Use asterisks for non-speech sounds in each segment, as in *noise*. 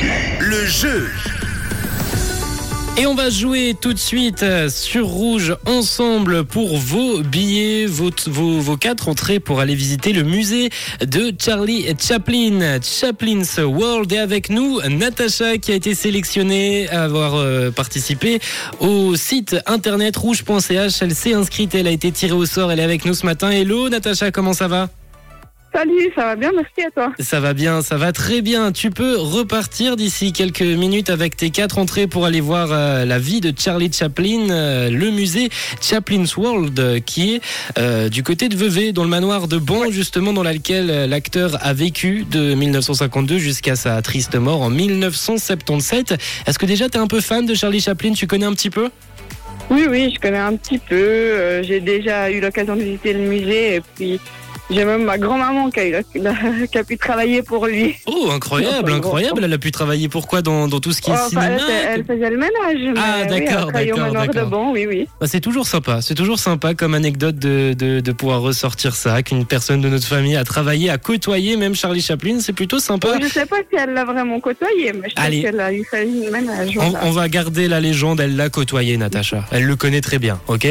Le jeu. Et on va jouer tout de suite euh, sur Rouge ensemble pour vos billets, vos, quatre entrées pour aller visiter le musée de Charlie Chaplin, Chaplin's World. Et avec nous, Natacha qui a été sélectionnée à avoir euh, participé au site internet rouge.ch. Elle s'est inscrite, elle a été tirée au sort, elle est avec nous ce matin. Hello Natacha, comment ça va? Salut, ça va bien, merci à toi. Ça va bien, ça va très bien. Tu peux repartir d'ici quelques minutes avec tes quatre entrées pour aller voir euh, la vie de Charlie Chaplin, euh, le musée Chaplin's World, euh, qui est du côté de Vevey, dans le manoir de Ban, justement dans lequel l'acteur a vécu de 1952 jusqu'à sa triste mort en 1977. Est-ce que déjà tu es un peu fan de Charlie Chaplin? Tu connais un petit peu? Oui, oui, je connais un petit peu. J'ai déjà eu l'occasion de visiter le musée et puis j'ai même ma grand-maman qui a, qui *laughs* pu travailler pour lui. Oh, incroyable, incroyable. Elle a pu travailler pourquoi dans, dans tout ce qui est Oh, cinéma elle faisait le ménage. Ah, oui, d'accord, au d'accord, oui, oui. Bah, c'est toujours sympa, c'est toujours sympa comme anecdote de, de, de pouvoir ressortir ça, qu'une personne de notre famille a travaillé, a côtoyé même Charlie Chaplin, c'est plutôt sympa. Je sais pas si elle l'a vraiment côtoyé, mais je Allez. sais qu'elle a eu fait le ménage. On, on va garder la légende, elle l'a côtoyé Natacha, elle le connaît très bien, ok?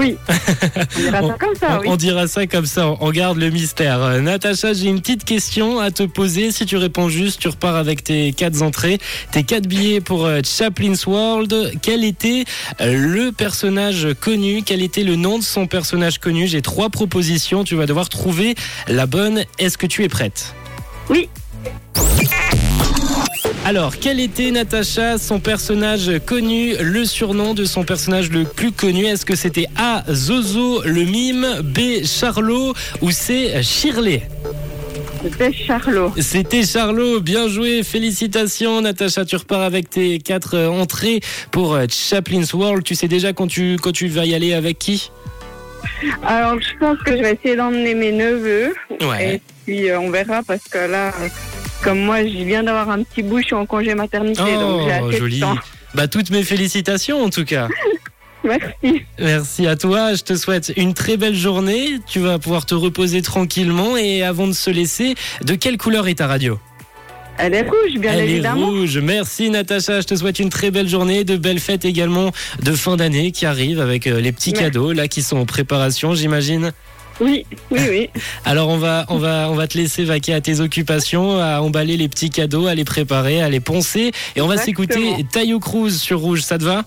Oui, *laughs* on dira on, ça comme ça, on- oui. on dira ça comme ça, on, on garde le mystère. Euh, Natacha, j'ai une petite question à te poser, si tu réponds juste, tu repars avec tes quatre entrées, tes quatre billets pour euh, Chaplin's World. Quel était euh, le personnage connu? Quel était le nom de son personnage connu? J'ai trois propositions, tu vas devoir trouver la bonne. Est-ce que tu es prête? Oui. Alors, quel était Natacha, son personnage connu, le surnom de son personnage le plus connu? Est-ce que c'était A, Zozo, le mime, B, Charlot ou C, Shirley? C'était Charlot. C'était Charlot, bien joué, félicitations Natacha, tu repars avec tes quatre euh, entrées pour euh, Chaplin's World. Tu sais déjà quand tu, quand tu vas y aller avec qui? Alors, je pense que je vais essayer d'emmener mes neveux. Ouais. Et puis, euh, on verra parce que là, comme moi, je viens d'avoir un petit bout, je suis en congé maternité. donc j'ai Oh, assez joli. de temps. Bah, toutes mes félicitations en tout cas. *laughs* Merci. Merci à toi, je te souhaite une très belle journée. Tu vas pouvoir te reposer tranquillement et avant de se laisser, de quelle couleur est ta radio? Elle est rouge, bien Elle évidemment. est rouge. Merci Natacha, je te souhaite une très belle journée, de belles fêtes également de fin d'année qui arrivent avec euh, les petits Merci. cadeaux là qui sont en préparation, j'imagine. Oui, oui, oui. *laughs* Alors on va on va on va te laisser vaquer à tes occupations, à emballer les petits cadeaux, à les préparer, à les poncer et on va s'écouter Tayo Cruz sur rouge, ça te va?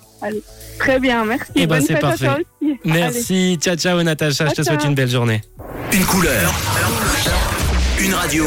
Très bien, merci. Eh ben, c'est parfait. à toi aussi. Allez. Merci, ciao ciao Natacha, je te souhaite ciao. une belle journée. Une couleur. Une radio.